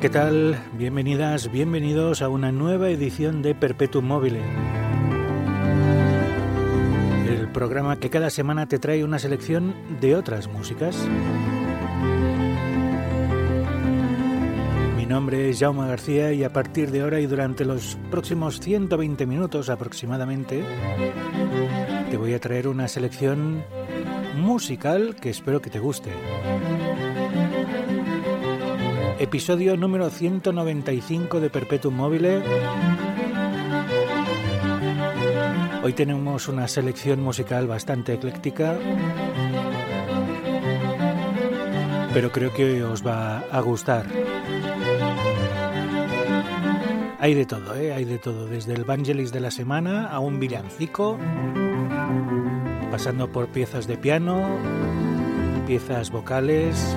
¿qué tal? Bienvenidas, bienvenidos a una nueva edición de Perpetuum Mobile. El programa que cada semana te trae una selección de otras músicas. Mi nombre es Jaume García y a partir de ahora y durante los próximos 120 minutos aproximadamente te voy a traer una selección musical que espero que te guste. Episodio número 195 de Perpetuum Mobile. Hoy tenemos una selección musical bastante ecléctica, pero creo que os va a gustar. Hay de todo, ¿eh? hay de todo, desde el Vangelis de la semana a un villancico, pasando por piezas de piano, piezas vocales,